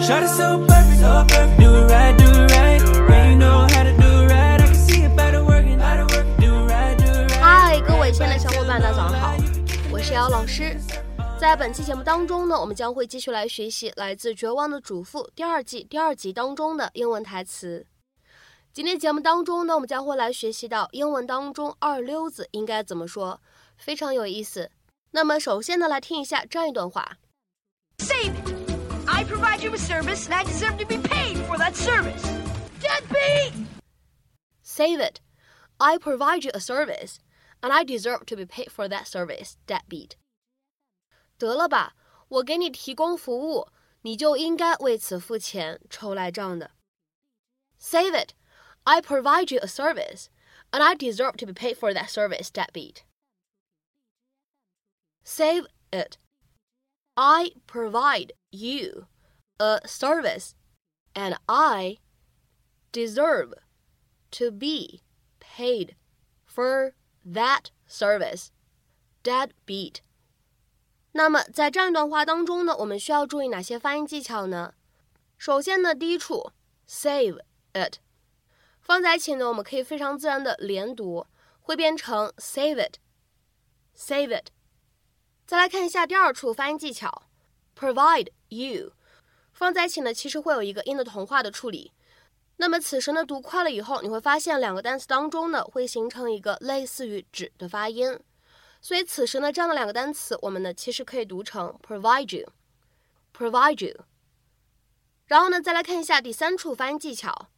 Shot it so perfect, so perfect. Do it right, do it right. Yeah, you know how to do it right. I can see it better working, better working. Do it right, do it right. 嗨，各位亲爱的小伙伴，大家早上好，我是姚老师。在本期节目当中呢，我们将会继续来学习来自《绝望的主妇》第二季第二集当中的英文台词。今天节目当中呢，我们将会来学习到英文当中二溜子应该怎么说，非常有意思。那么首先呢，来听一下这样一段话。Save it! I provide you with service, and I deserve to be paid for that service. Deadbeat! Save it. I provide you a service, and I deserve to be paid for that service. Deadbeat. 得了吧，我给你提供服务，你就应该为此付钱，臭赖账的。Save it. I provide you a service, and I deserve to be paid for that service. Deadbeat. Save it. I provide you a service, and I deserve to be paid for that service. Deadbeat. 那么在这样一段话当中呢，我们需要注意哪些发音技巧呢？首先呢，第一处 save it 放在一起呢，我们可以非常自然的连读，会变成 save it，save it。再来看一下第二处发音技巧，provide you 放在一起呢，其实会有一个音的同化的处理。那么此时呢，读快了以后，你会发现两个单词当中呢，会形成一个类似于“指”的发音。所以此时呢，这样的两个单词，我们呢其实可以读成 provide you，provide you。然后呢，再来看一下第三处发音技巧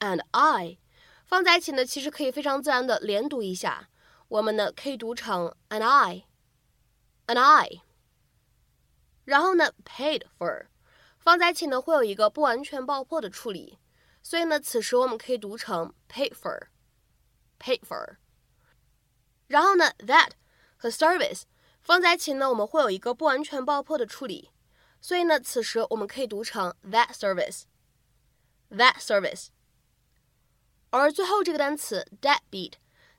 ，and I 放在一起呢，其实可以非常自然的连读一下，我们呢可以读成 and I，and I。然后呢，paid for 放在一起呢，会有一个不完全爆破的处理，所以呢，此时我们可以读成 pay for，pay for。然后呢，that 和 service 放在一起呢，我们会有一个不完全爆破的处理，所以呢，此时我们可以读成 that service，that service。而最后这个单词 deadbeat，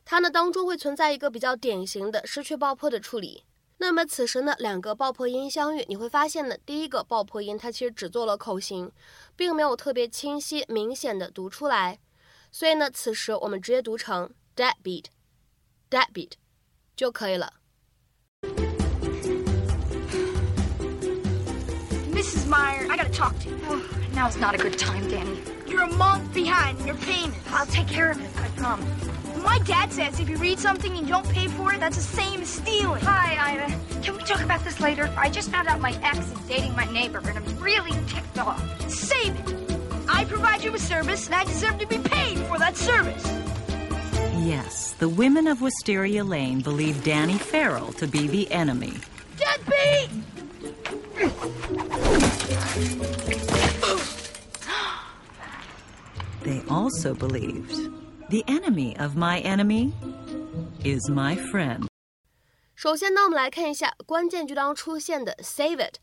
它呢当中会存在一个比较典型的失去爆破的处理。那么此时呢，两个爆破音相遇，你会发现呢，第一个爆破音它其实只做了口型，并没有特别清晰明显的读出来，所以呢，此时我们直接读成 deadbeat，deadbeat。就可以了。Mrs. Meyer, I gotta talk to you. Oh, now's not a good time, Danny. You're a month behind in your payments. I'll take care of it, I promise. My dad says if you read something and you don't pay for it, that's the same as stealing. Hi, Ida. Can we talk about this later? I just found out my ex is dating my neighbor, and I'm really ticked off. Save it! I provide you with service, and I deserve to be paid for that service. Yes, the women of Wisteria Lane believe Danny Farrell to be the enemy. Deadbeat! They also believed the enemy of my enemy is my friend. 首先呢，我们来看一下关键句当中出现的 save it，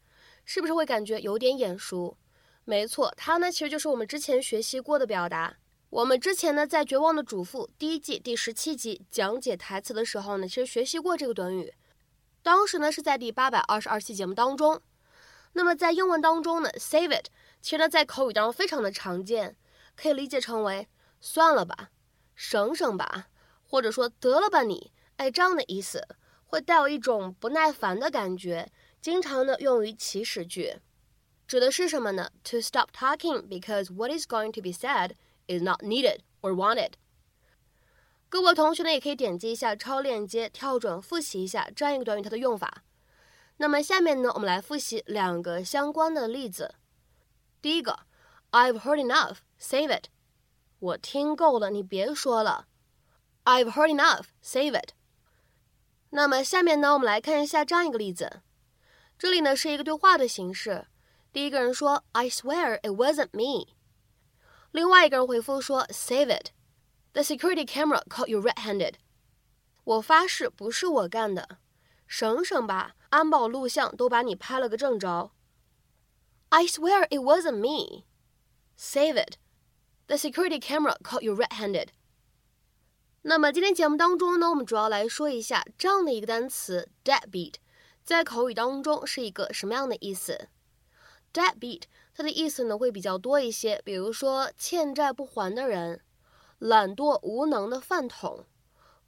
是不是会感觉有点眼熟？没错，它呢其实就是我们之前学习过的表达。我们之前呢在《绝望的主妇》第一季第十七集讲解台词的时候呢，其实学习过这个短语。当时呢是在第八百二十二期节目当中。那么在英文当中呢，save it 其实呢在口语当中非常的常见，可以理解成为算了吧、省省吧，或者说得了吧你，哎这样的意思，会带有一种不耐烦的感觉，经常呢用于祈使句，指的是什么呢？To stop talking because what is going to be said is not needed or wanted。各位同学呢，也可以点击一下超链接，跳转复习一下这样一个短语它的用法。那么下面呢，我们来复习两个相关的例子。第一个，I've heard enough, save it。我听够了，你别说了。I've heard enough, save it。那么下面呢，我们来看一下这样一个例子。这里呢是一个对话的形式。第一个人说，I swear it wasn't me。另外一个人回复说，Save it。The security camera caught you red-handed。我发誓不是我干的，省省吧，安保录像都把你拍了个正着。I swear it wasn't me. Save it. The security camera caught you red-handed. 那么今天节目当中呢，我们主要来说一下这样的一个单词 deadbeat，在口语当中是一个什么样的意思？deadbeat 它的意思呢会比较多一些，比如说欠债不还的人、懒惰无能的饭桶、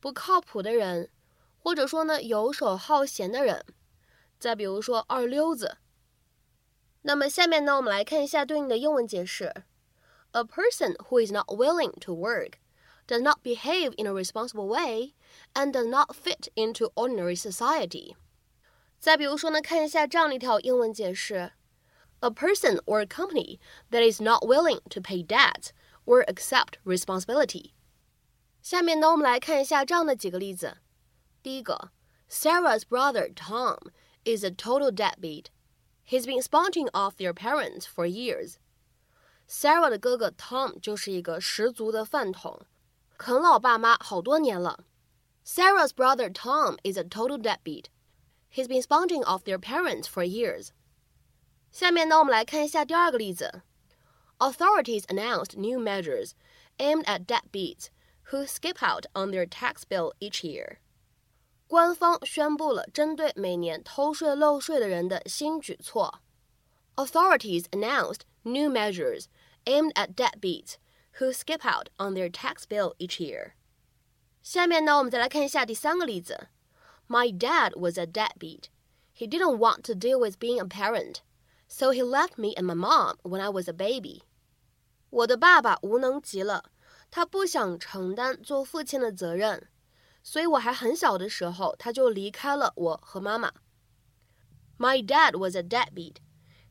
不靠谱的人，或者说呢游手好闲的人。再比如说二溜子。那么下面呢，我们来看一下对应的英文解释 ：A person who is not willing to work, does not behave in a responsible way, and does not fit into ordinary society。再比如说呢，看一下这样的一条英文解释：A person or a company that is not willing to pay debt or accept responsibility。下面呢，我们来看一下这样的几个例子。第一个，Sarah's brother Tom is a total deadbeat. He's been sponging off their parents for years. Sarah 的哥哥 Tom 就是一个十足的饭桶，啃老爸妈好多年了。Sarah's brother Tom is a total deadbeat. He's been sponging off their parents for years. 下面呢，我们来看一下第二个例子。Authorities announced new measures aimed at deadbeats who skip out on their tax bill each year. 官方宣布了针对每年偷税漏税的人的新举措。Authorities announced new measures aimed at deadbeats who skip out on their tax bill each year. 下面呢，我们再来看一下第三个例子。My dad was a deadbeat. He didn't want to deal with being a parent, so he left me and my mom when I was a baby. 我的爸爸无能极了，他不想承担做父亲的责任。所以我还很小的时候，他就离开了我和妈妈。My dad was a deadbeat.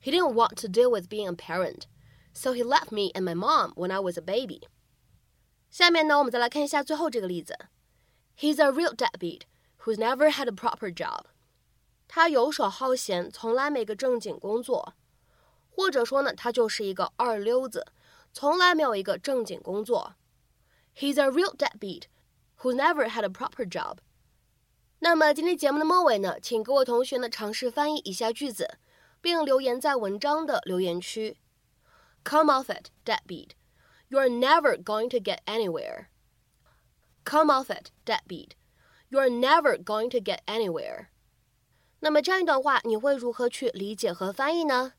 He didn't want to deal with being a parent, so he left me and my mom when I was a baby. 下面呢，我们再来看一下最后这个例子。He's a real deadbeat who's never had a proper job. 他游手好闲，从来没个正经工作。或者说呢，他就是一个二流子，从来没有一个正经工作。He's a real deadbeat who never had a proper job。那么今天节目的末尾呢，请各位同学呢尝试翻译以下句子， 并留言在文章的留言区。Come off it, deadbeat. You're never going to get anywhere. Come off it, deadbeat. You're never going to get anywhere. 那么这样一段话，你会如何去理解和翻译呢？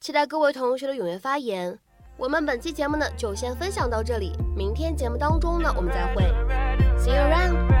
期待各位同学的踊跃发言。我们本期节目呢就先分享到这里，明天节目当中呢我们再会。See you around.